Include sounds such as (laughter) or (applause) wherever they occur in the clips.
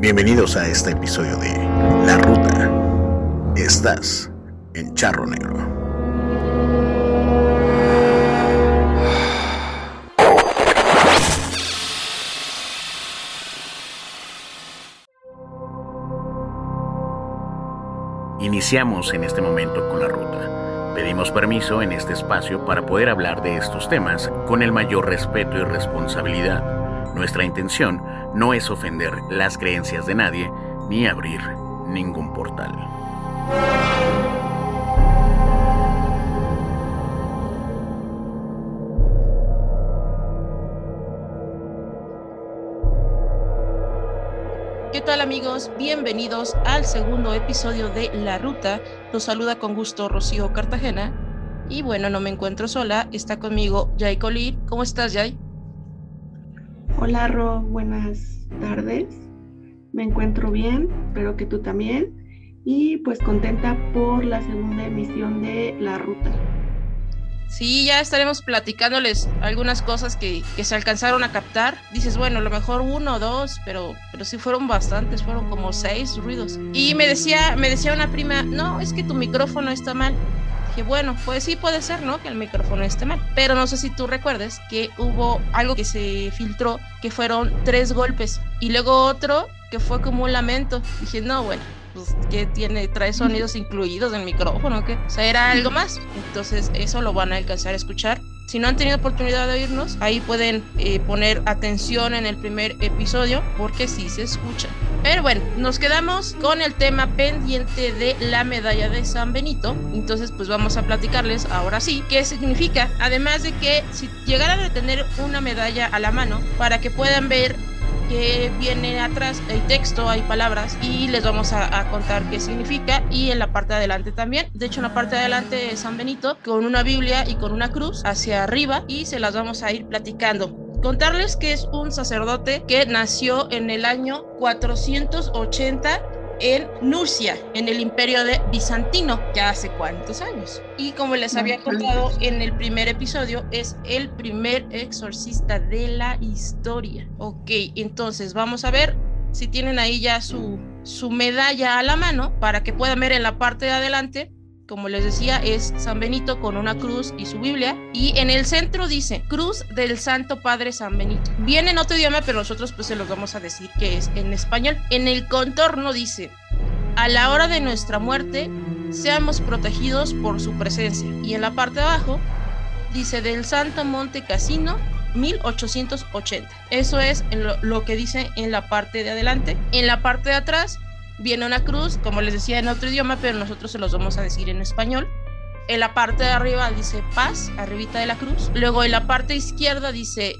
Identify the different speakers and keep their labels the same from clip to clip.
Speaker 1: Bienvenidos a este episodio de La Ruta. Estás en Charro Negro. Iniciamos en este momento con la ruta. Pedimos permiso en este espacio para poder hablar de estos temas con el mayor respeto y responsabilidad. Nuestra intención no es ofender las creencias de nadie ni abrir ningún portal.
Speaker 2: ¿Qué tal amigos? Bienvenidos al segundo episodio de La Ruta. Los saluda con gusto Rocío Cartagena. Y bueno, no me encuentro sola, está conmigo Jay Colí. ¿Cómo estás, Jay?
Speaker 3: Hola, Ro, buenas tardes. Me encuentro bien, espero que tú también. Y pues contenta por la segunda emisión de La Ruta.
Speaker 2: Sí, ya estaremos platicándoles algunas cosas que, que, se alcanzaron a captar. Dices, bueno, a lo mejor uno o dos, pero, pero sí fueron bastantes, fueron como seis ruidos. Y me decía, me decía una prima, no, es que tu micrófono está mal. Dije, bueno, pues sí puede ser, ¿no? Que el micrófono esté mal. Pero no sé si tú recuerdes que hubo algo que se filtró, que fueron tres golpes. Y luego otro que fue como un lamento. Dije, no, bueno, pues que tiene, trae sonidos incluidos en el micrófono, ¿qué? O sea, era algo más. Entonces, eso lo van a alcanzar a escuchar. Si no han tenido oportunidad de oírnos, ahí pueden eh, poner atención en el primer episodio porque sí se escucha. Pero bueno, nos quedamos con el tema pendiente de la medalla de San Benito. Entonces, pues vamos a platicarles ahora sí qué significa. Además de que si llegaran a tener una medalla a la mano para que puedan ver que viene atrás, hay texto, hay palabras y les vamos a, contar qué significa y en la parte de adelante también. De hecho, en la parte de adelante San Benito con una Biblia y con una cruz hacia arriba y se las vamos a ir platicando. Contarles que es un sacerdote que nació en el año 480 en Nurcia, en el imperio de Bizantino, ya hace cuántos años. Y como les había contado en el primer episodio, es el primer exorcista de la historia. Ok, entonces vamos a ver si tienen ahí ya su, su medalla a la mano para que puedan ver en la parte de adelante como les decía, es San Benito con una cruz y su Biblia. Y en el centro dice Cruz del Santo Padre San Benito. Viene en otro idioma, pero nosotros pues se los vamos a decir que es en español. En el contorno dice, a la hora de nuestra muerte, seamos protegidos por su presencia. Y en la parte de abajo dice del Santo Monte Casino 1880. Eso es lo, lo que dice en la parte de adelante. En la parte de atrás viene una cruz, como les decía en otro idioma, pero nosotros se los vamos a decir en español. En la parte de arriba dice paz, arribita de la cruz. Luego en la parte izquierda dice,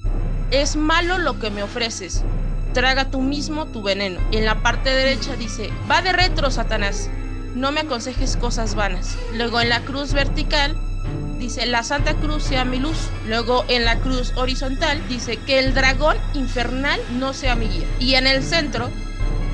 Speaker 2: es malo lo que me ofreces, traga tú mismo tu veneno. En la parte derecha dice, va de retro, Satanás, no me aconsejes cosas vanas. Luego en la cruz vertical dice, la Santa Cruz sea mi luz. Luego en la cruz horizontal dice, que el dragón infernal no sea mi guía. Y en el centro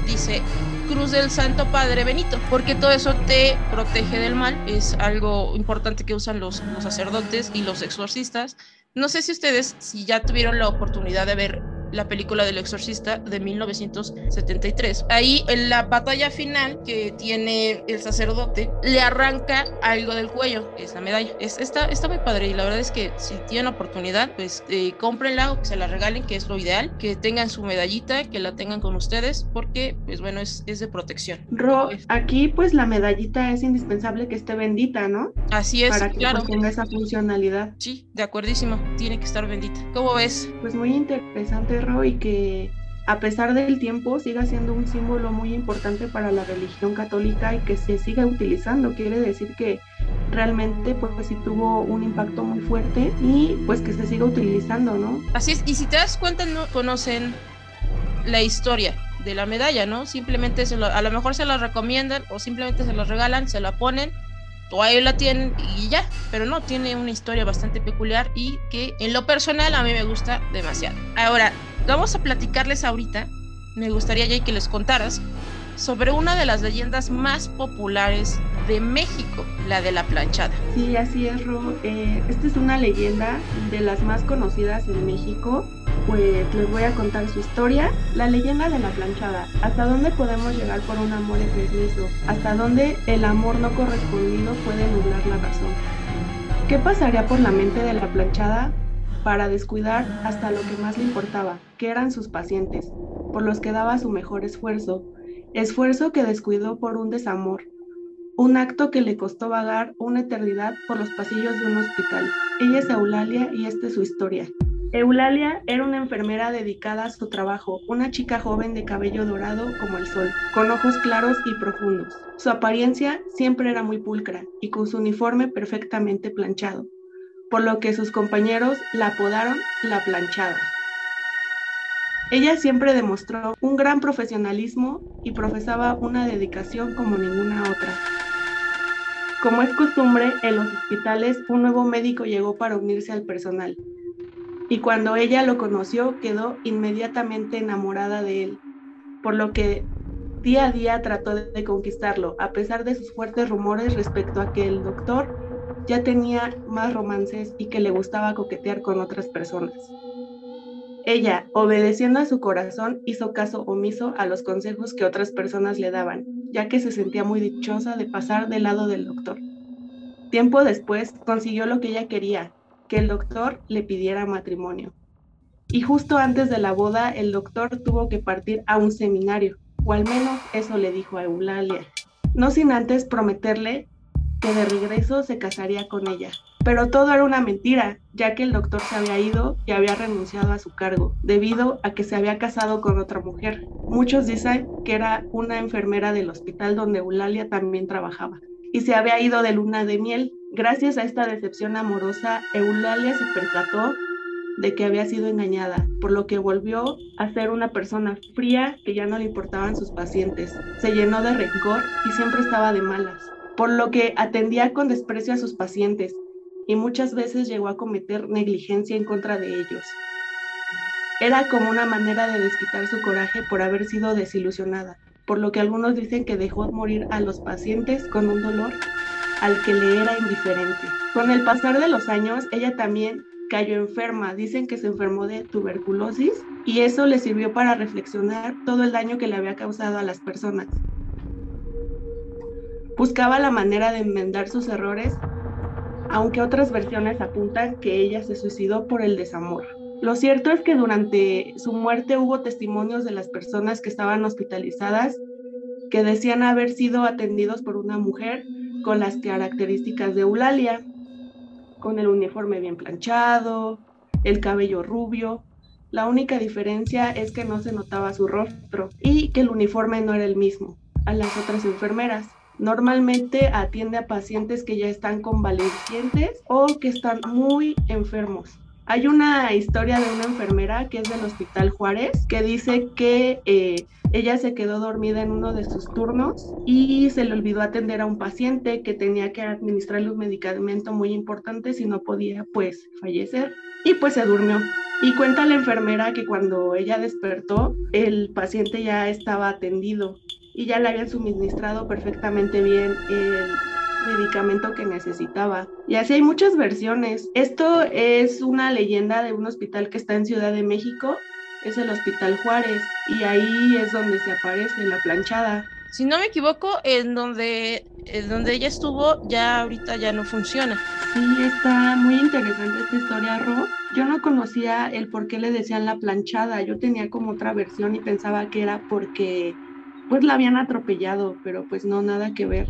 Speaker 2: dice, cruz del Santo Padre Benito, porque todo eso te protege del mal. Es algo importante que usan los, sacerdotes y los exorcistas. No sé si ustedes, si ya tuvieron la oportunidad de ver la película del exorcista de 1973. Ahí en la batalla final que tiene el sacerdote, le arranca algo del cuello, esa medalla. Es, está, está muy padre y la verdad es que si tienen oportunidad, pues eh, cómprenla o que se la regalen, que es lo ideal, que tengan su medallita, que la tengan con ustedes, porque pues bueno, es, es de protección.
Speaker 3: Ro, aquí pues la medallita es indispensable que esté bendita, ¿no?
Speaker 2: Así es,
Speaker 3: Para que
Speaker 2: claro.
Speaker 3: pues, tenga esa funcionalidad.
Speaker 2: Sí, de acuerdísimo, tiene que estar bendita. ¿Cómo ves?
Speaker 3: Pues muy interesante, Y que a pesar del tiempo siga siendo un símbolo muy importante para la religión católica y que se siga utilizando. Quiere decir que realmente pues sí tuvo un impacto muy fuerte y pues que se siga utilizando, ¿no?
Speaker 2: Así es, y si te das cuenta no conocen la historia de la medalla, ¿no? Simplemente se lo, a lo mejor se la recomiendan o simplemente se la regalan, se la ponen o ahí la tienen y ya, pero no, tiene una historia bastante peculiar y que en lo personal a mí me gusta demasiado. Ahora, vamos a platicarles ahorita, me gustaría ya que les contaras sobre una de las leyendas más populares de México, la de la planchada.
Speaker 3: Sí, así es, Ro. Eh, esta es una leyenda de las más conocidas en México pues les voy a contar su historia, la leyenda de la planchada, hasta dónde podemos llegar por un amor enfermizo, hasta dónde el amor no correspondido puede nublar la razón. ¿Qué pasaría por la mente de la planchada para descuidar hasta lo que más le importaba, que eran sus pacientes, por los que daba su mejor esfuerzo, esfuerzo que descuidó por un desamor, un acto que le costó vagar una eternidad por los pasillos de un hospital. Ella es Eulalia y esta es su historia. Eulalia era una enfermera dedicada a su trabajo, una chica joven de cabello dorado como el sol, con ojos claros y profundos. Su apariencia siempre era muy pulcra y con su uniforme perfectamente planchado, por lo que sus compañeros la apodaron la planchada. Ella siempre demostró un gran profesionalismo y profesaba una dedicación como ninguna otra. Como es costumbre, en los hospitales un nuevo médico llegó para unirse al personal, y cuando ella lo conoció quedó inmediatamente enamorada de él, por lo que día a día trató de conquistarlo, a pesar de sus fuertes rumores respecto a que el doctor ya tenía más romances y que le gustaba coquetear con otras personas. Ella, obedeciendo a su corazón, hizo caso omiso a los consejos que otras personas le daban, ya que se sentía muy dichosa de pasar del lado del doctor. Tiempo después consiguió lo que ella quería, que el doctor le pidiera matrimonio. Y justo antes de la boda, el doctor tuvo que partir a un seminario, o al menos eso le dijo a Eulalia, no sin antes prometerle que de regreso se casaría con ella. Pero todo era una mentira, ya que el doctor se había ido y había renunciado a su cargo, debido a que se había casado con otra mujer. Muchos dicen que era una enfermera del hospital donde Eulalia también trabajaba, y se había ido de luna de miel Gracias a esta decepción amorosa, Eulalia se percató de que había sido engañada, por lo que volvió a ser una persona fría que ya no le importaban sus pacientes. Se llenó de rencor y siempre estaba de malas, por lo que atendía con desprecio a sus pacientes y muchas veces llegó a cometer negligencia en contra de ellos. Era como una manera de desquitar su coraje por haber sido desilusionada, por lo que algunos dicen que dejó morir a los pacientes con un dolor al que le era indiferente. Con el pasar de los años, ella también cayó enferma. Dicen que se enfermó de tuberculosis y eso le sirvió para reflexionar todo el daño que le había causado a las personas. Buscaba la manera de enmendar sus errores, aunque otras versiones apuntan que ella se suicidó por el desamor. Lo cierto es que durante su muerte hubo testimonios de las personas que estaban hospitalizadas que decían haber sido atendidos por una mujer con las características de Eulalia, con el uniforme bien planchado, el cabello rubio. La única diferencia es que no se notaba su rostro y que el uniforme no era el mismo a las otras enfermeras. Normalmente atiende a pacientes que ya están convalecientes o que están muy enfermos. Hay una historia de una enfermera que es del Hospital Juárez que dice que eh, ella se quedó dormida en uno de sus turnos y se le olvidó atender a un paciente que tenía que administrarle un medicamento muy importante si no podía pues fallecer y pues se durmió. Y cuenta la enfermera que cuando ella despertó, el paciente ya estaba atendido y ya le habían suministrado perfectamente bien el medicamento que necesitaba. Y así hay muchas versiones. Esto es una leyenda de un hospital que está en Ciudad de México es el Hospital Juárez y ahí es donde se aparece la planchada.
Speaker 2: Si no me equivoco, en donde, en donde ella estuvo ya ahorita ya no funciona.
Speaker 3: Sí, está muy interesante esta historia, Ro. Yo no conocía el por qué le decían la planchada. Yo tenía como otra versión y pensaba que era porque pues la habían atropellado, pero pues no, nada que ver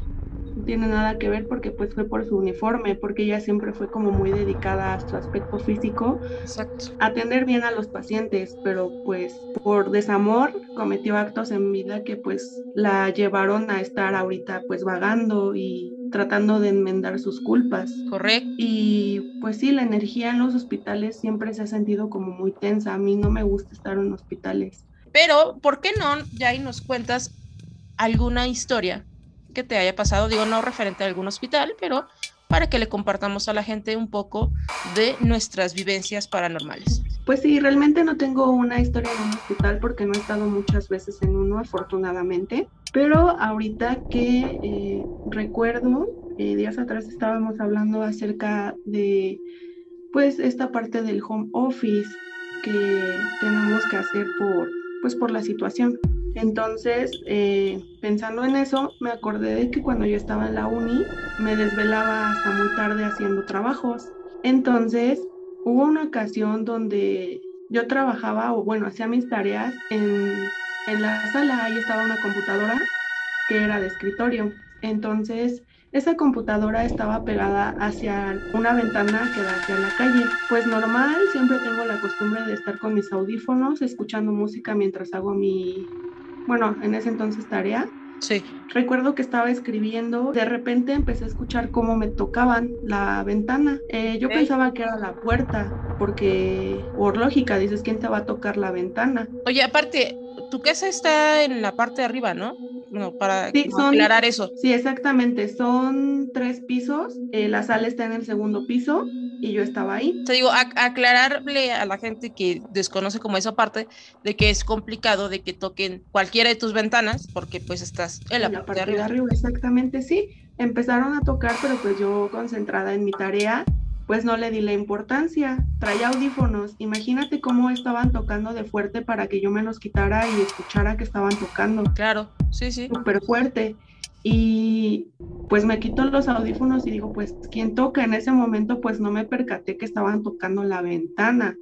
Speaker 3: tiene nada que ver porque pues fue por su uniforme, porque ella siempre fue como muy dedicada a su aspecto físico,
Speaker 2: Exacto.
Speaker 3: atender bien a los pacientes, pero pues por desamor cometió actos en vida que pues la llevaron a estar ahorita pues vagando y tratando de enmendar sus culpas.
Speaker 2: Correcto.
Speaker 3: Y pues sí, la energía en los hospitales siempre se ha sentido como muy tensa. A mí no me gusta estar en hospitales.
Speaker 2: Pero, ¿por qué no, ya ahí nos cuentas alguna historia que te haya pasado, digo, no referente a algún hospital, pero para que le compartamos a la gente un poco de nuestras vivencias paranormales.
Speaker 3: Pues sí, realmente no tengo una historia en un hospital porque no he estado muchas veces en uno, afortunadamente, pero ahorita que eh, recuerdo, eh, días atrás estábamos hablando acerca de pues esta parte del home office que tenemos que hacer por, pues por la situación. Entonces, eh, pensando en eso, me acordé de que cuando yo estaba en la uni, me desvelaba hasta muy tarde haciendo trabajos. Entonces, hubo una ocasión donde yo trabajaba, o bueno, hacía mis tareas en, en la sala, ahí estaba una computadora que era de escritorio. Entonces, esa computadora estaba pegada hacia una ventana que da hacia la calle. Pues normal, siempre tengo la costumbre de estar con mis audífonos, escuchando música mientras hago mi, bueno, en ese entonces tarea.
Speaker 2: Sí.
Speaker 3: Recuerdo que estaba escribiendo, de repente empecé a escuchar cómo me tocaban la ventana. Eh, yo pensaba que era la puerta, porque por lógica dices, ¿quién te va a tocar la ventana?
Speaker 2: Oye, aparte, tu casa está en la parte de arriba, ¿no? No, para aclarar eso.
Speaker 3: Sí, exactamente. Son tres pisos. Eh, la sala está en el segundo piso y yo estaba ahí.
Speaker 2: Te digo, aclararle a la gente que desconoce como esa parte de que es complicado de que toquen cualquiera de tus ventanas porque pues estás en la, parte, de arriba. de arriba.
Speaker 3: Exactamente, sí. Empezaron a tocar, pero pues yo concentrada en mi tarea pues no le di la importancia. Traía audífonos. Imagínate cómo estaban tocando de fuerte para que yo me los quitara y escuchara que estaban tocando.
Speaker 2: Claro, sí, sí.
Speaker 3: Súper fuerte. Y pues me quito los audífonos y digo, pues, ¿quién toca? En ese momento, pues no me percaté que estaban tocando la ventana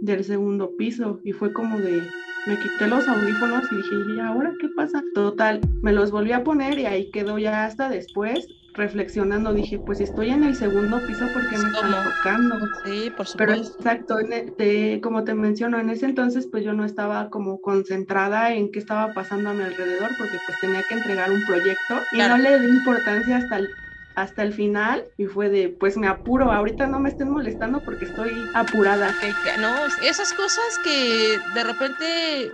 Speaker 3: del segundo piso. Y fue como de, me quité los audífonos y dije, ¿y ahora qué pasa? Total, me los volví a poner y ahí quedó ya hasta después reflexionando, dije, pues estoy en el segundo piso porque me están tocando.
Speaker 2: Sí, por supuesto.
Speaker 3: Pero exacto, e, como te menciono, en ese entonces pues yo no estaba como concentrada en qué estaba pasando a mi alrededor porque pues tenía que entregar un proyecto y no le di importancia hasta el hasta el final y fue de, pues me apuro, ahorita no me estén molestando porque estoy apurada.
Speaker 2: no, esas cosas que de repente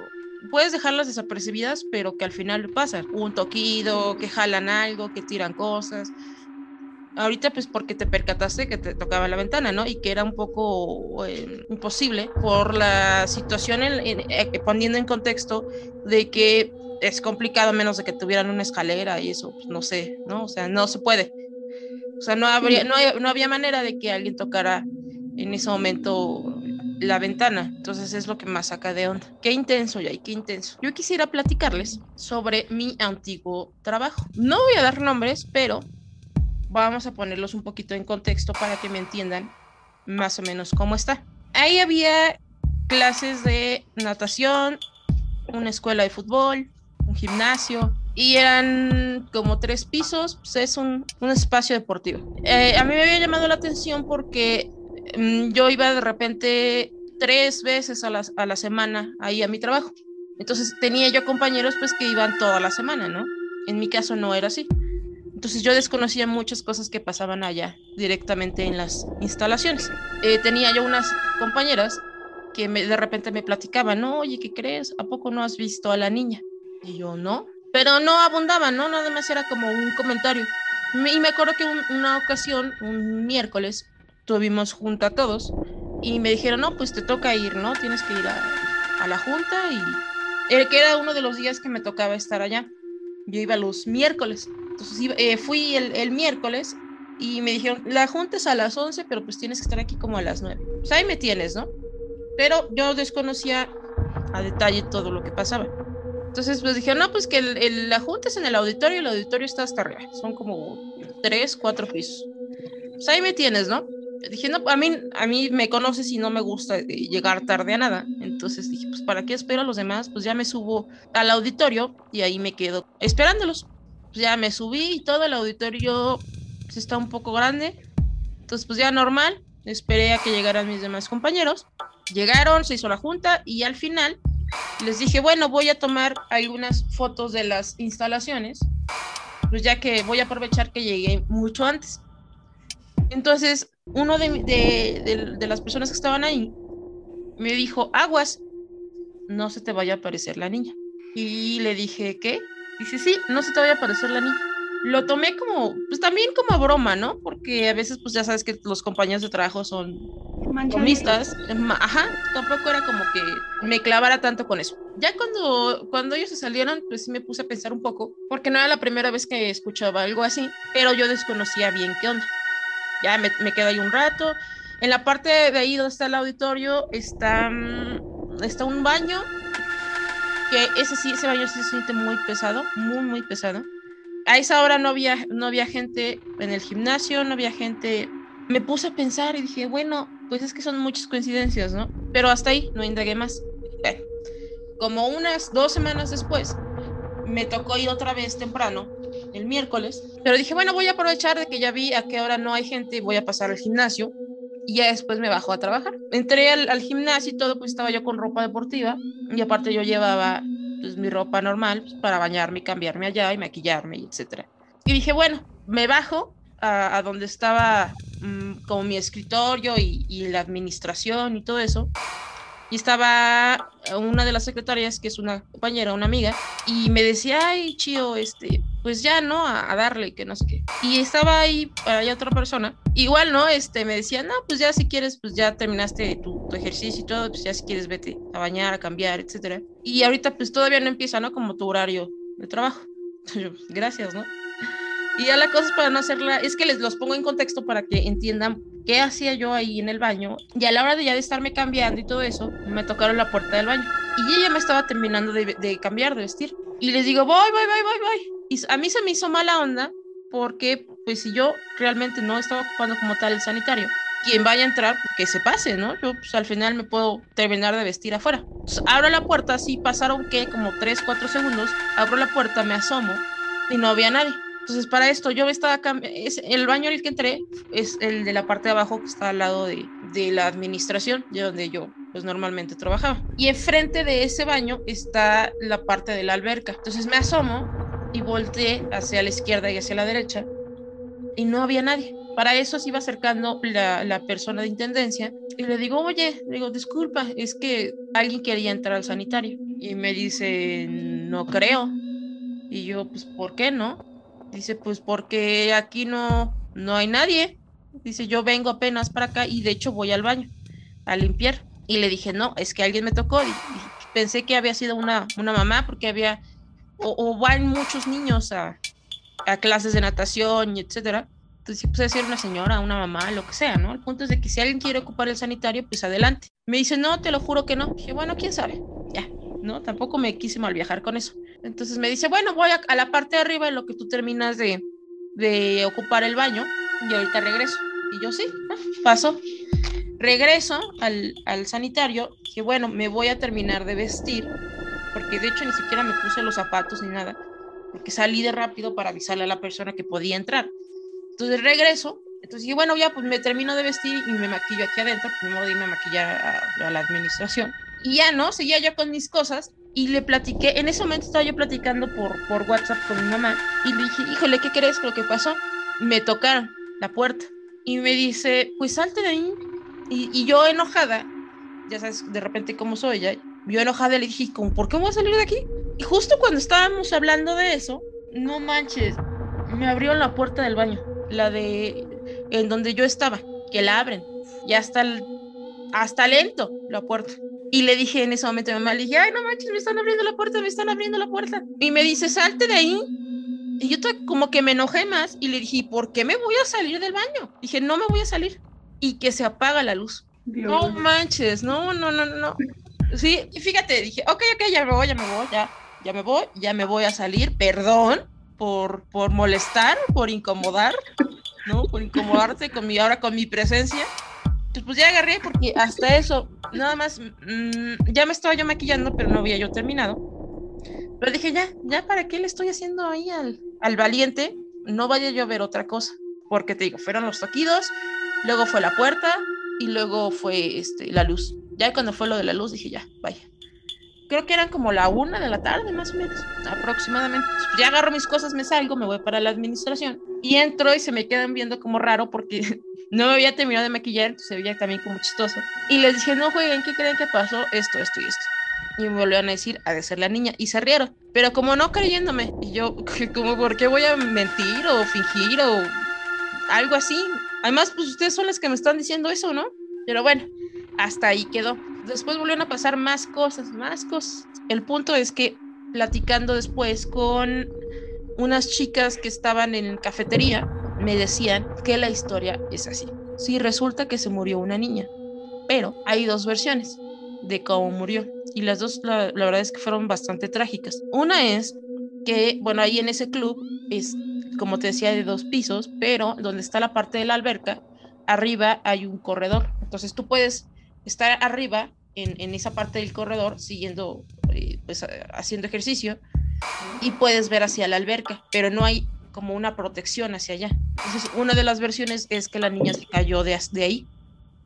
Speaker 2: puedes dejarlas desapercibidas, pero que al final pasan. Un toquido, que jalan algo, que tiran cosas. Ahorita pues porque te percataste que te tocaba la ventana, ¿no? Y que era un poco eh, imposible por la situación, eh, poniendo en contexto de que es complicado menos de que tuvieran una escalera y eso, pues, no sé, ¿no? O sea, no se puede. O sea, no, habría, no, no había manera de que alguien tocara en ese momento la ventana. Entonces es lo que más saca de onda. Qué intenso, ya, qué intenso. Yo quisiera platicarles sobre mi antiguo trabajo. No voy a dar nombres, pero vamos a ponerlos un poquito en contexto para que me entiendan más o menos cómo está. Ahí había clases de natación, una escuela de fútbol, un gimnasio, y eran como tres pisos, pues es un, un espacio deportivo. Eh, a mí me había llamado la atención porque yo iba de repente tres veces a la, a la semana ahí a mi trabajo. Entonces tenía yo compañeros pues que iban toda la semana, ¿no? En mi caso no era así. Entonces yo desconocía muchas cosas que pasaban allá directamente en las instalaciones. Eh, tenía yo unas compañeras que me, de repente me platicaban, no, oye, ¿qué crees? ¿A poco no has visto a la niña? Y yo, no. Pero no abundaban, ¿no? Nada más era como un comentario. Y me acuerdo que una ocasión, un miércoles, tuvimos junta todos y me dijeron, no, pues te toca ir, ¿no? Tienes que ir a, la junta y el que era uno de los días que me tocaba estar allá. Yo iba los miércoles. Entonces eh, fui el, miércoles y me dijeron, la junta es a las 11, pero pues tienes que estar aquí como a las 9. Pues ahí me tienes, ¿no? Pero yo desconocía a detalle todo lo que pasaba. Entonces pues dijeron, no, pues que la junta es en el auditorio y el auditorio está hasta arriba. Son como tres, cuatro pisos. Pues ahí me tienes, ¿no? Dije, no, a mí, a mí me conoces y no me gusta eh, llegar tarde a nada. Entonces dije, pues ¿para qué espero a los demás? Pues ya me subo al auditorio y ahí me quedo esperándolos. Pues ya me subí y todo el auditorio pues, está un poco grande. Entonces pues ya normal, esperé a que llegaran mis demás compañeros. Llegaron, se hizo la junta y al final les dije, bueno, voy a tomar algunas fotos de las instalaciones, pues ya que voy a aprovechar que llegué mucho antes. Entonces, uno de, las personas que estaban ahí me dijo, aguas, no se te vaya a aparecer la niña. Y le dije, ¿qué? Dice, sí, no se te vaya a aparecer la niña. Lo tomé como, pues también como broma, ¿no? Porque a veces, pues ya sabes que los compañeros de trabajo son bromistas. Ajá, tampoco era como que me clavara tanto con eso. Ya cuando, cuando ellos se salieron, pues sí me puse a pensar un poco, porque no era la primera vez que escuchaba algo así, pero yo desconocía bien qué onda. Ya me, me quedé ahí un rato, En la parte de ahí donde está el auditorio está, mm, está un baño, que ese sí, ese baño se siente muy pesado, muy, muy pesado. A esa hora no había, no había gente en el gimnasio, no había gente. Me puse a pensar y dije, bueno, pues es que son muchas coincidencias, ¿no? Pero hasta ahí no indagué más. como unas dos semanas después, me tocó ir otra vez temprano, el miércoles, pero dije, bueno, voy a aprovechar de que ya vi a qué hora no hay gente, voy a pasar al gimnasio y ya después me bajo a trabajar. Entré al, gimnasio y todo, pues estaba yo con ropa deportiva y aparte yo llevaba pues mi ropa normal pues, para bañarme y cambiarme allá y maquillarme y etcétera. Y dije, bueno, me bajo a, donde estaba mm, como mi escritorio y, y la administración y todo eso y estaba una de las secretarias, que es una compañera, una amiga, y me decía, ay, chío, este, pues ya, ¿no? A, darle, que no sé qué. Y estaba ahí, hay otra persona, igual, ¿no? Este, me decía, no, pues ya si quieres, pues ya terminaste tu, tu, ejercicio y todo, pues ya si quieres vete a bañar, a cambiar, etcétera. Y ahorita, pues todavía no empieza, ¿no? Como tu horario de trabajo. (laughs) Gracias, ¿no? Y ya la cosa es para no hacerla, es que les los pongo en contexto para que entiendan qué hacía yo ahí en el baño. Y a la hora de ya de estarme cambiando y todo eso, me tocaron la puerta del baño. Y ella me estaba terminando de, de cambiar, de vestir. Y les digo, voy, voy, voy, voy, voy. Y a mí se me hizo mala onda porque, pues, si yo realmente no estaba ocupando como tal el sanitario, quien vaya a entrar, que se pase, ¿no? Yo, pues, al final me puedo terminar de vestir afuera. Entonces, abro la puerta, así pasaron, ¿qué? Como 3, 4 segundos. Abro la puerta, me asomo y no había nadie. Entonces, para esto, yo estaba es el baño en el que entré es el de la parte de abajo que está al lado de, de la administración, de donde yo pues normalmente trabajaba. Y enfrente de ese baño está la parte de la alberca. Entonces me asomo y volteé hacia la izquierda y hacia la derecha y no había nadie. Para eso se iba acercando la, la, persona de intendencia y le digo, oye, le digo, disculpa, es que alguien quería entrar al sanitario. Y me dice, no creo. Y yo, pues, ¿por qué no? Dice, pues porque aquí no, no hay nadie. Dice, yo vengo apenas para acá y de hecho voy al baño a limpiar. Y le dije, no, es que alguien me tocó. Y, pensé que había sido una, una mamá porque había, o, van muchos niños a, a, clases de natación y etcétera. Entonces, puede ser una señora, una mamá, lo que sea, ¿no? El punto es de que si alguien quiere ocupar el sanitario, pues adelante. Me dice, no, te lo juro que no. dije, bueno, quién sabe. Ya, ¿no? Tampoco me quise mal viajar con eso. Entonces me dice, bueno, voy a, la parte de arriba en lo que tú terminas de, de, ocupar el baño y ahorita regreso. Y yo sí, paso. Regreso al, al sanitario, que bueno, me voy a terminar de vestir, porque de hecho ni siquiera me puse los zapatos ni nada, porque salí de rápido para avisarle a la persona que podía entrar. Entonces regreso, entonces dije, bueno, ya pues me termino de vestir y me maquillo aquí adentro, pues me voy a maquillar a, a la administración. Y ya no, seguía yo con mis cosas y le platiqué, en ese momento estaba yo platicando por, por WhatsApp con mi mamá y le dije, híjole, ¿qué crees lo que pasó? Me tocaron la puerta y me dice, pues salte de ahí. Y, yo enojada, ya sabes, de repente cómo soy, ya, yo enojada le dije, ¿cómo, ¿por qué voy a salir de aquí? Y justo cuando estábamos hablando de eso, no manches, me abrió la puerta del baño, la de en donde yo estaba, que la abren, ya hasta, hasta lento la puerta. Y le dije en ese momento a mi mamá, le dije, ay, no manches, me están abriendo la puerta, me están abriendo la puerta. Y me dice, salte de ahí. Y yo como que me enojé más y le dije, ¿por qué me voy a salir del baño? Dije, no me voy a salir. Y que se apaga la luz. No manches, no, no, no, no. Sí, fíjate, dije, ok, ok, ya me voy, ya me voy, ya, ya me voy, ya me voy a salir, perdón por, por molestar, por incomodar, ¿no? Por incomodarte con mi, ahora con mi presencia pues, pues ya agarré porque hasta eso, nada más, mm, ya me estaba yo maquillando, pero no había yo terminado. Pero dije, ya, ya, ¿para qué le estoy haciendo ahí al, al valiente? No vaya yo a ver otra cosa. Porque te digo, fueron los toquidos, luego fue la puerta y luego fue este, la luz. Ya cuando fue lo de la luz dije, ya, vaya. Creo que eran como la una de la tarde, más o menos, aproximadamente. Ya agarro mis cosas, me salgo, me voy para la administración y entro y se me quedan viendo como raro porque (laughs) no me había terminado de maquillar, entonces se veía también como chistoso. Y les dije, no jueguen, ¿qué creen que pasó? Esto, esto y esto. Y me volvieron a decir, ha de ser la niña. Y se rieron. Pero como no creyéndome. Y yo, (laughs) como, ¿por qué voy a mentir o fingir o algo así? Además, pues ustedes son las que me están diciendo eso, ¿no? Pero bueno, hasta ahí quedó. Después volvieron a pasar más cosas, más cosas. El punto es que platicando después con unas chicas que estaban en cafetería, me decían que la historia es así. sí resulta que se murió una niña, pero hay dos versiones de cómo murió y las dos la, la verdad es que fueron bastante trágicas. Una es que, bueno, ahí en ese club es, como te decía, de dos pisos, pero donde está la parte de la alberca, arriba hay un corredor. Entonces tú puedes estar arriba en, esa parte del corredor siguiendo, eh, pues haciendo ejercicio y puedes ver hacia la alberca, pero no hay como una protección hacia allá. Entonces, una de las versiones es que la niña se cayó de, de ahí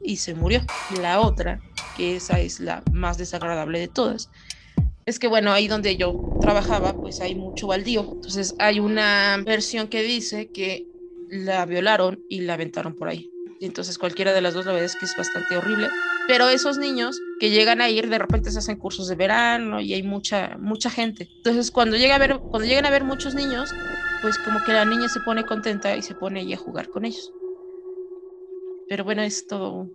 Speaker 2: y se murió. La otra, que esa es la más desagradable de todas, es que bueno, ahí donde yo trabajaba, pues hay mucho baldío. Entonces hay una versión que dice que la violaron y la aventaron por ahí. Entonces cualquiera de las dos la verdad es que es bastante horrible. Pero esos niños que llegan a ir, de repente se hacen cursos de verano y hay mucha, mucha gente. Entonces cuando, llega a ver, cuando llegan a ver muchos niños, pues como que la niña se pone contenta y se pone ahí a jugar con ellos. Pero bueno, es todo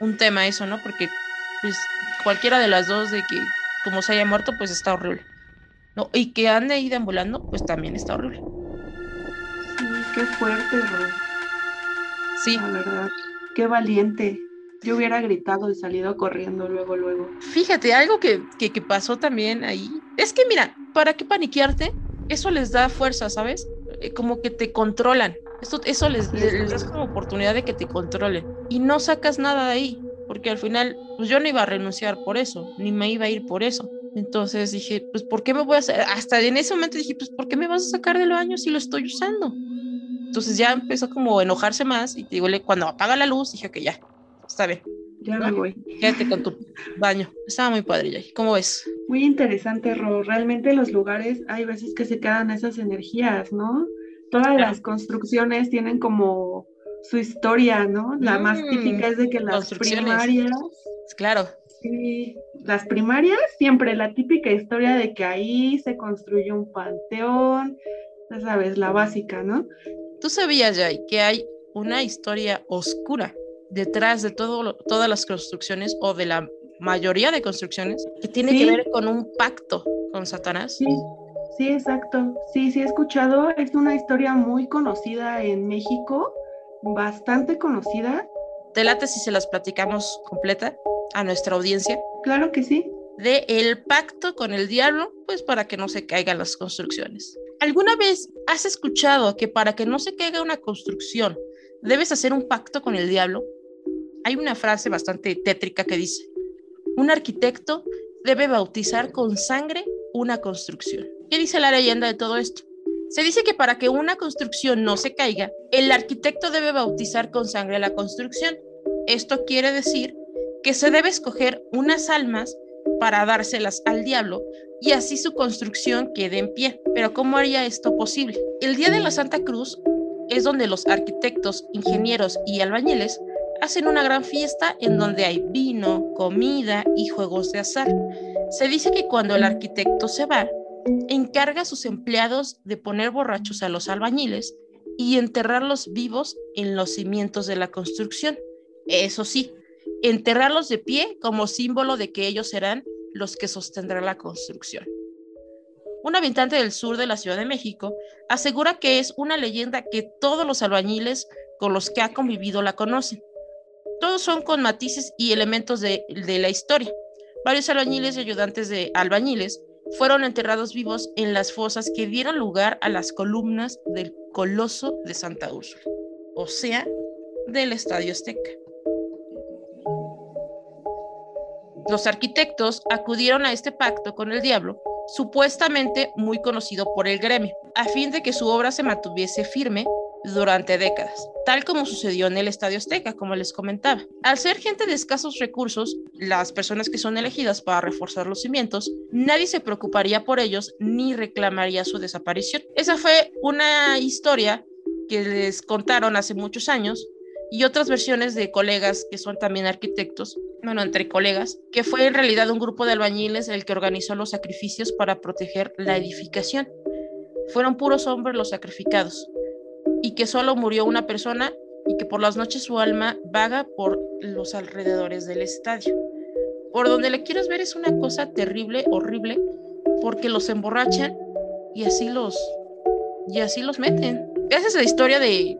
Speaker 2: un tema eso, ¿no? Porque pues cualquiera de las dos de que como se haya muerto, pues está horrible. ¿no? Y que ande ahí deambulando, pues también está horrible.
Speaker 3: Sí, qué fuerte, Ro.
Speaker 2: Sí.
Speaker 3: La verdad, qué valiente. Yo hubiera gritado y salido corriendo luego, luego.
Speaker 2: Fíjate, algo que, que, que pasó también ahí, es que mira, ¿para qué paniquearte? Eso les da fuerza, ¿sabes? Eh, como que te controlan. Esto, eso les, les, das como oportunidad de que te controlen. Y no sacas nada de ahí, porque al final, pues yo no iba a renunciar por eso, ni me iba a ir por eso. Entonces dije, pues, ¿por qué me voy a hacer? Hasta en ese momento dije, pues, ¿por qué me vas a sacar del baño si lo estoy usando? Entonces ya empezó como a enojarse más y te digo, cuando apaga la luz, dije que ya, está bien.
Speaker 3: Ya me voy.
Speaker 2: Quédate con tu baño. Estaba muy padre, ya. ¿Cómo ves?
Speaker 3: Muy interesante, Ro. Realmente los lugares hay veces que se quedan esas energías, ¿no? Todas claro. las construcciones tienen como su historia, ¿no? La mm, más típica es de que las primarias.
Speaker 2: Claro.
Speaker 3: Sí, las primarias, siempre la típica historia de que ahí se construyó un panteón, ya sabes, la básica, ¿no?
Speaker 2: ¿Tú sabías, Jay, que hay una historia oscura detrás de todo, todas las construcciones o de la mayoría de construcciones que tiene
Speaker 3: Sí.
Speaker 2: que ver con un pacto con Satanás?
Speaker 3: Sí, sí, exacto. Sí, sí he escuchado. Es una historia muy conocida en México, bastante conocida.
Speaker 2: ¿Te late si se las platicamos completa a nuestra audiencia?
Speaker 3: Claro que sí.
Speaker 2: de el pacto con el diablo, pues para que no se caigan las construcciones. ¿Alguna vez has escuchado que para que no se caiga una construcción debes hacer un pacto con el diablo? Hay una frase bastante tétrica que dice, un arquitecto debe bautizar con sangre una construcción. ¿Qué dice la leyenda de todo esto? Se dice que para que una construcción no se caiga, el arquitecto debe bautizar con sangre la construcción. Esto quiere decir que se debe escoger unas almas para dárselas al diablo y así su construcción quede en pie. Pero ¿cómo haría esto posible? El día de la Santa Cruz es donde los arquitectos, ingenieros y albañiles hacen una gran fiesta en donde hay vino, comida y juegos de azar. Se dice que cuando el arquitecto se va, encarga a sus empleados de poner borrachos a los albañiles y enterrarlos vivos en los cimientos de la construcción. Eso sí, enterrarlos de pie como símbolo de que ellos serán los que sostendrán la construcción. Un habitante del sur de la Ciudad de México asegura que es una leyenda que todos los albañiles con los que ha convivido la conocen. Todos son con matices y elementos de, de la historia. Varios albañiles y ayudantes de albañiles fueron enterrados vivos en las fosas que dieron lugar a las columnas del Coloso de Santa Úrsula, o sea, del Estadio Azteca. Los arquitectos acudieron a este pacto con el diablo, supuestamente muy conocido por el gremio, a fin de que su obra se mantuviese firme durante décadas, tal como sucedió en el Estadio Azteca, como les comentaba. Al ser gente de escasos recursos, las personas que son elegidas para reforzar los cimientos, nadie se preocuparía por ellos ni reclamaría su desaparición. Esa fue una historia que les contaron hace muchos años y otras versiones de colegas que son también arquitectos, bueno, entre colegas, que fue en realidad un grupo de albañiles el que organizó los sacrificios para proteger la edificación. Fueron puros hombres los sacrificados y que solo murió una persona y que por las noches su alma vaga por los alrededores del estadio. Por donde le quieras ver es una cosa terrible, horrible, porque los emborrachan y así los y así los meten. Esa es la historia de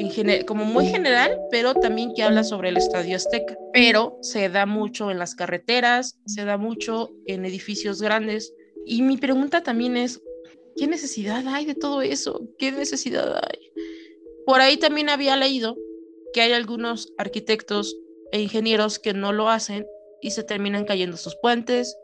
Speaker 2: en como muy general, pero también que habla sobre el Estadio Azteca. Pero se da mucho en las carreteras, se da mucho en edificios grandes. Y mi pregunta también es, ¿qué necesidad hay de todo eso? ¿Qué necesidad hay? Por ahí también había leído que hay algunos arquitectos e ingenieros que no lo hacen y se terminan cayendo sus puentes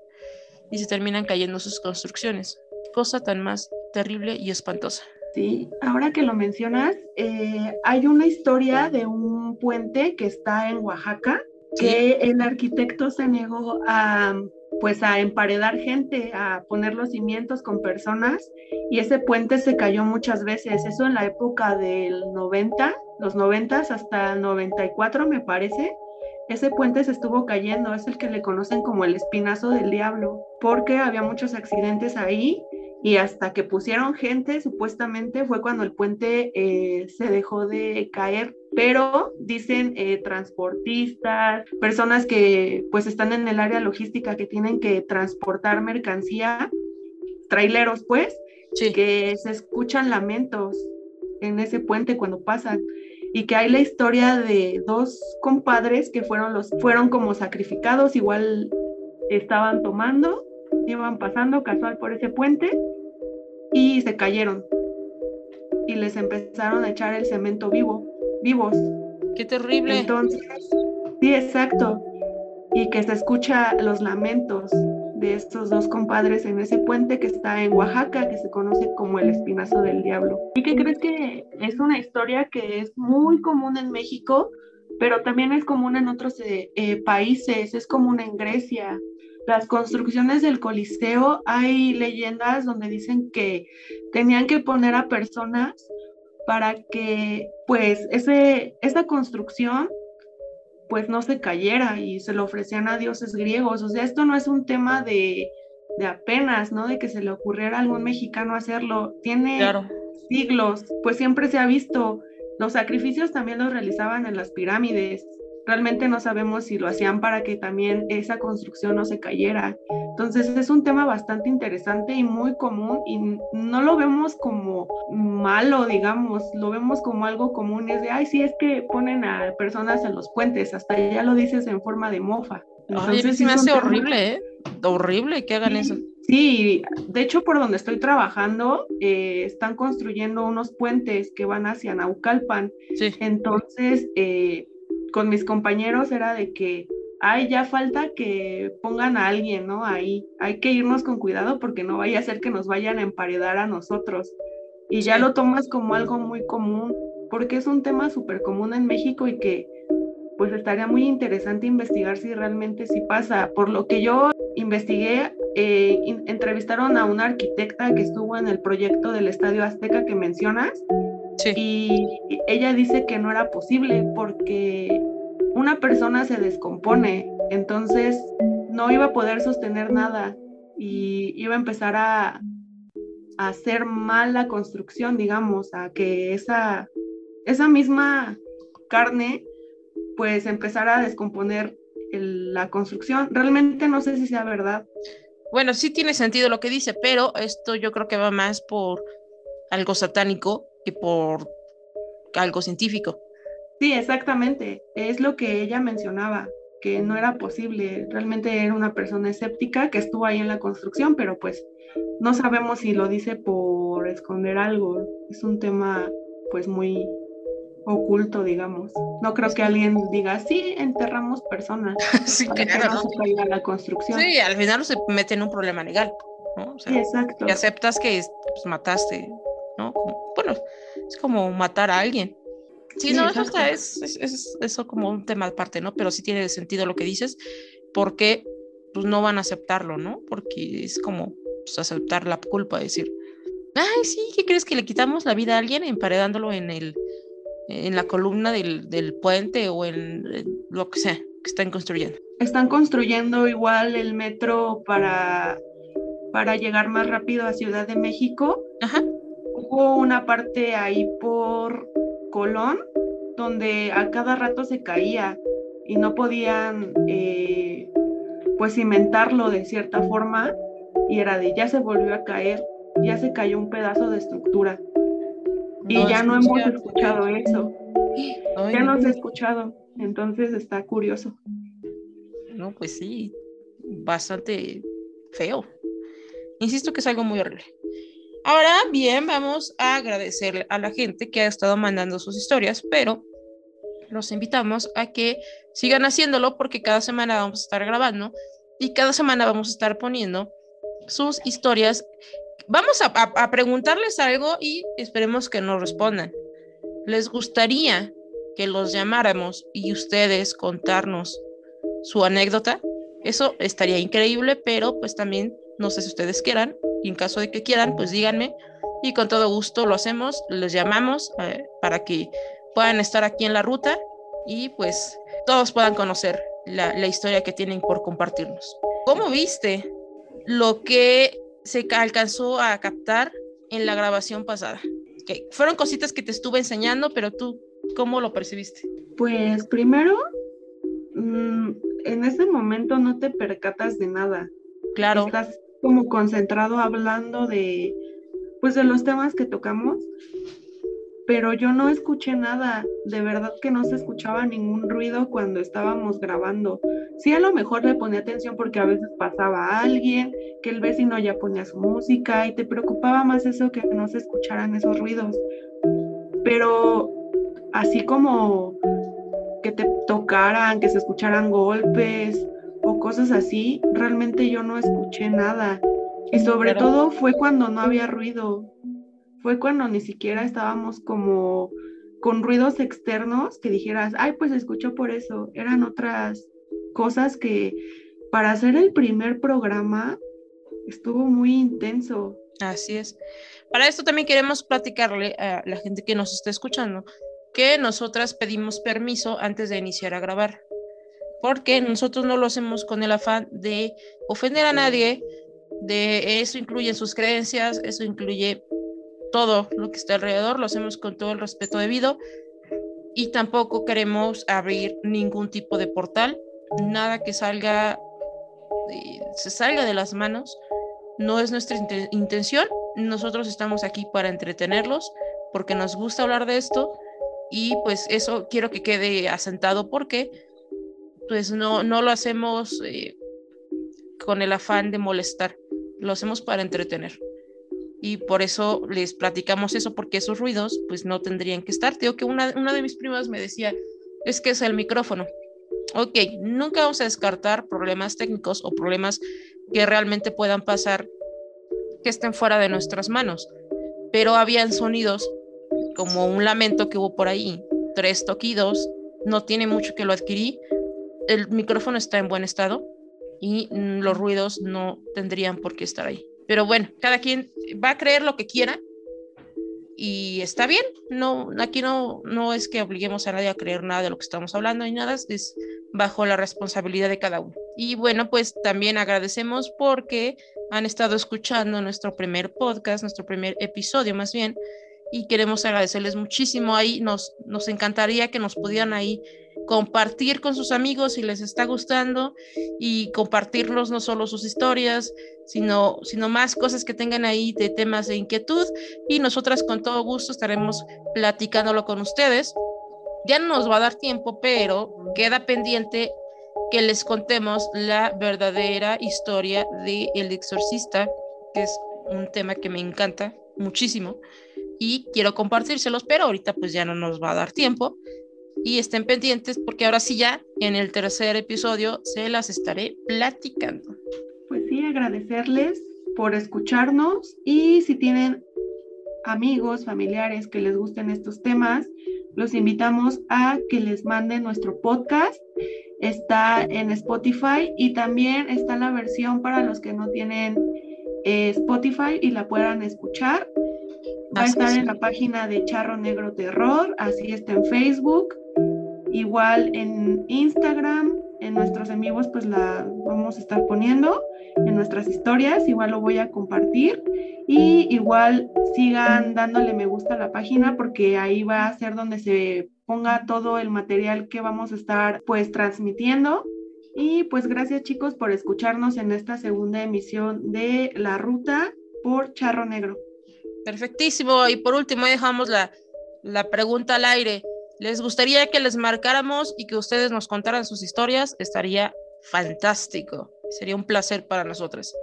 Speaker 2: y se terminan cayendo sus construcciones. Cosa tan más terrible y espantosa.
Speaker 3: Sí, ahora que lo mencionas, eh, hay una historia de un puente que está en Oaxaca, que el arquitecto se negó a, pues, a emparedar gente, a poner los cimientos con personas, y ese puente se cayó muchas veces. Eso en la época del 90, los 90 hasta el 94, me parece. Ese puente se estuvo cayendo, es el que le conocen como el espinazo del diablo, porque había muchos accidentes ahí y hasta que pusieron gente, supuestamente fue cuando el puente eh, se dejó de caer. Pero dicen eh, transportistas, personas que pues están en el área logística que tienen que transportar mercancía, traileros pues, que se escuchan lamentos en ese puente cuando pasan. Y que hay la historia de dos compadres que fueron los fueron como sacrificados, igual estaban tomando iban pasando casual por ese puente y se cayeron. Y les empezaron a echar el cemento vivo, vivos.
Speaker 2: Qué terrible.
Speaker 3: Entonces, sí, exacto. Y que se escucha los lamentos de estos dos compadres en ese puente que está en Oaxaca, que se conoce como el Espinazo del Diablo. ¿Y que crees que es una historia que es muy común en México, pero también es común en otros eh, eh, países? Es común en Grecia, las construcciones del Coliseo, hay leyendas donde dicen que tenían que poner a personas para que pues ese, esa construcción pues no se cayera y se lo ofrecían a dioses griegos. O sea, esto no es un tema de, de apenas, ¿no? De que se le ocurriera a algún mexicano hacerlo. Tiene siglos, pues siempre se ha visto. Los sacrificios también los realizaban en las pirámides realmente no sabemos si lo hacían para que también esa construcción no se cayera. Entonces es un tema bastante interesante y muy común y no lo vemos como malo, digamos, lo vemos como algo común. Es de, ay, sí, es que ponen a personas en los puentes, hasta ya lo dices en forma de mofa.
Speaker 2: Entonces, me hace horrible, ¿eh? Horrible que hagan eso.
Speaker 3: Sí, de hecho por donde estoy trabajando eh, están construyendo unos puentes que van hacia Naucalpan. Sí. Entonces, eh, con mis compañeros era de que, ay, ya falta que pongan a alguien, ¿no? Ahí hay que irnos con cuidado porque no vaya a ser que nos vayan a emparedar a nosotros. Y ya lo tomas como algo muy común, porque es un tema súper común en México y que pues estaría muy interesante investigar si realmente sí pasa. Por lo que yo investigué, eh, entrevistaron a una arquitecta que estuvo en el proyecto del Estadio Azteca que mencionas y ella dice que no era posible porque una persona se descompone, entonces no iba a poder sostener nada y iba a empezar a, hacer mal la construcción, digamos, a que esa, esa misma carne pues empezara a descomponer la construcción. Realmente no sé si sea verdad.
Speaker 2: Bueno, sí tiene sentido lo que dice, pero esto yo creo que va más por algo satánico por algo científico.
Speaker 3: Sí, exactamente. Es lo que ella mencionaba, que no era posible. Realmente era una persona escéptica que estuvo ahí en la construcción, pero pues no sabemos si lo dice por esconder algo. Es un tema pues muy oculto, digamos. No creo que alguien diga, sí, enterramos personas. (laughs)
Speaker 2: sí, claro.
Speaker 3: la construcción.
Speaker 2: Sí, al final se mete en un problema legal.
Speaker 3: sí, exacto.
Speaker 2: Y aceptas que pues, mataste ¿no? Es como matar a alguien. Sí, no, eso está, es, es, eso como un tema aparte, ¿no? Pero sí tiene sentido lo que dices, porque pues no van a aceptarlo, ¿no? Porque es como pues, aceptar la culpa, decir, ay, sí, ¿qué crees que le quitamos la vida a alguien emparedándolo en el en la columna del, del puente o en, lo que sea que están construyendo?
Speaker 3: Están construyendo igual el metro para, para llegar más rápido a Ciudad de México.
Speaker 2: Ajá
Speaker 3: hubo una parte ahí por Colón donde a cada rato se caía y no podían eh, pues cimentarlo de cierta forma y era de ya se volvió a caer, ya se cayó un pedazo de estructura. y ya no hemos escuchado eso. ya no se ha escuchado. Entonces está curioso.
Speaker 2: No, pues sí, bastante feo. Insisto que es algo muy horrible. Ahora bien, vamos a agradecerle a la gente que ha estado mandando sus historias, pero los invitamos a que sigan haciéndolo porque cada semana vamos a estar grabando y cada semana vamos a estar poniendo sus historias. Vamos a, preguntarles algo y esperemos que nos respondan. ¿Les gustaría que los llamáramos y ustedes contarnos su anécdota? Eso estaría increíble, pero pues también no sé si ustedes quieran, y en caso de que quieran, pues díganme y con todo gusto lo hacemos, les llamamos eh, para que puedan estar aquí en la ruta y pues todos puedan conocer la, la historia que tienen por compartirnos. ¿Cómo viste lo que se alcanzó a captar en la grabación pasada? Que fueron cositas que te estuve enseñando, pero tú, ¿cómo lo percibiste?
Speaker 3: Pues primero, mmm, en ese momento no te percatas de nada.
Speaker 2: Claro.
Speaker 3: Estás como concentrado hablando de, pues de los temas que tocamos, pero yo no escuché nada, de verdad que no se escuchaba ningún ruido cuando estábamos grabando. Sí, a lo mejor le ponía atención porque a veces pasaba alguien, que el vecino ya ponía su música y te preocupaba más eso que no se escucharan esos ruidos. Pero así como que te tocaran, que se escucharan golpes o cosas así, realmente yo no escuché nada. Y sobre todo fue cuando no había ruido. Fue cuando ni siquiera estábamos como con ruidos externos que dijeras, ay, pues escuchó por eso. Eran otras cosas que para hacer el primer programa estuvo muy intenso.
Speaker 2: Así es. Para esto también queremos platicarle a la gente que nos está escuchando que nosotras pedimos permiso antes de iniciar a grabar, porque nosotros no lo hacemos con el afán de ofender a nadie, de eso incluye sus creencias, eso incluye todo lo que está alrededor, lo hacemos con todo el respeto debido y tampoco queremos abrir ningún tipo de portal, nada que salga, se salga de las manos, no es nuestra intención, nosotros estamos aquí para entretenerlos porque nos gusta hablar de esto y pues eso quiero que quede asentado porque pues no, no lo hacemos eh, con el afán de molestar, lo hacemos para entretener. Y por eso les platicamos eso, porque esos ruidos pues no tendrían que estar. Tengo que una, una de mis primas me decía, es que es el micrófono. Ok, nunca vamos a descartar problemas técnicos o problemas que realmente puedan pasar que estén fuera de nuestras manos, pero habían sonidos como un lamento que hubo por ahí, tres toquidos, no tiene mucho que lo adquirí, el micrófono está en buen estado y mm, los ruidos no tendrían por qué estar ahí. Pero bueno, cada quien va a creer lo que quiera y está bien, no, aquí no, no es que obliguemos a nadie a creer nada de lo que estamos hablando y nada, es bajo la responsabilidad de cada uno. Y bueno, pues también agradecemos porque han estado escuchando nuestro primer podcast, nuestro primer episodio más bien, y queremos agradecerles muchísimo ahí. Nos, nos encantaría que nos pudieran ahí compartir con sus amigos si les está gustando y compartirlos no solo sus historias, sino, sino más cosas que tengan ahí de temas de inquietud y nosotras con todo gusto estaremos platicándolo con ustedes. Ya no nos va a dar tiempo, pero queda pendiente que les contemos la verdadera historia de El Exorcista, que es un tema que me encanta muchísimo y quiero compartírselos, pero ahorita pues ya no nos va a dar tiempo y estén pendientes porque ahora sí ya en el tercer episodio se las estaré platicando.
Speaker 3: Pues sí, agradecerles por escucharnos y si tienen amigos, familiares que les gusten estos temas, los invitamos a que les manden nuestro podcast. Está en Spotify y también está la versión para los que no tienen eh, Spotify y la puedan escuchar. Va a estar en la página de Charro Negro Terror, así está en Facebook, igual en Instagram, en nuestros amigos pues la vamos a estar poniendo en nuestras historias, igual lo voy a compartir y igual sigan dándole me gusta a la página porque ahí va a ser donde se ponga todo el material que vamos a estar pues transmitiendo. Y pues gracias chicos por escucharnos en esta segunda emisión de La Ruta por Charro Negro.
Speaker 2: Perfectísimo. Y por último, dejamos la, la pregunta al aire. ¿Les gustaría que les marcáramos y que ustedes nos contaran sus historias? Estaría fantástico. Sería un placer para nosotros.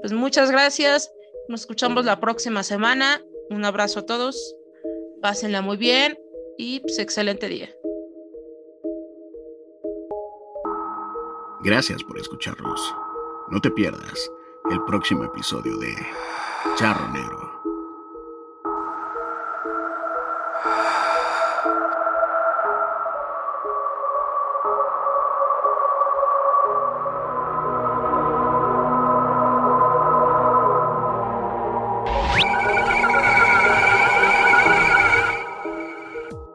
Speaker 2: Pues muchas gracias. Nos escuchamos la próxima semana. Un abrazo a todos. Pásenla muy bien y pues excelente día.
Speaker 4: Gracias por escucharnos. No te pierdas el próximo episodio de Charro Negro.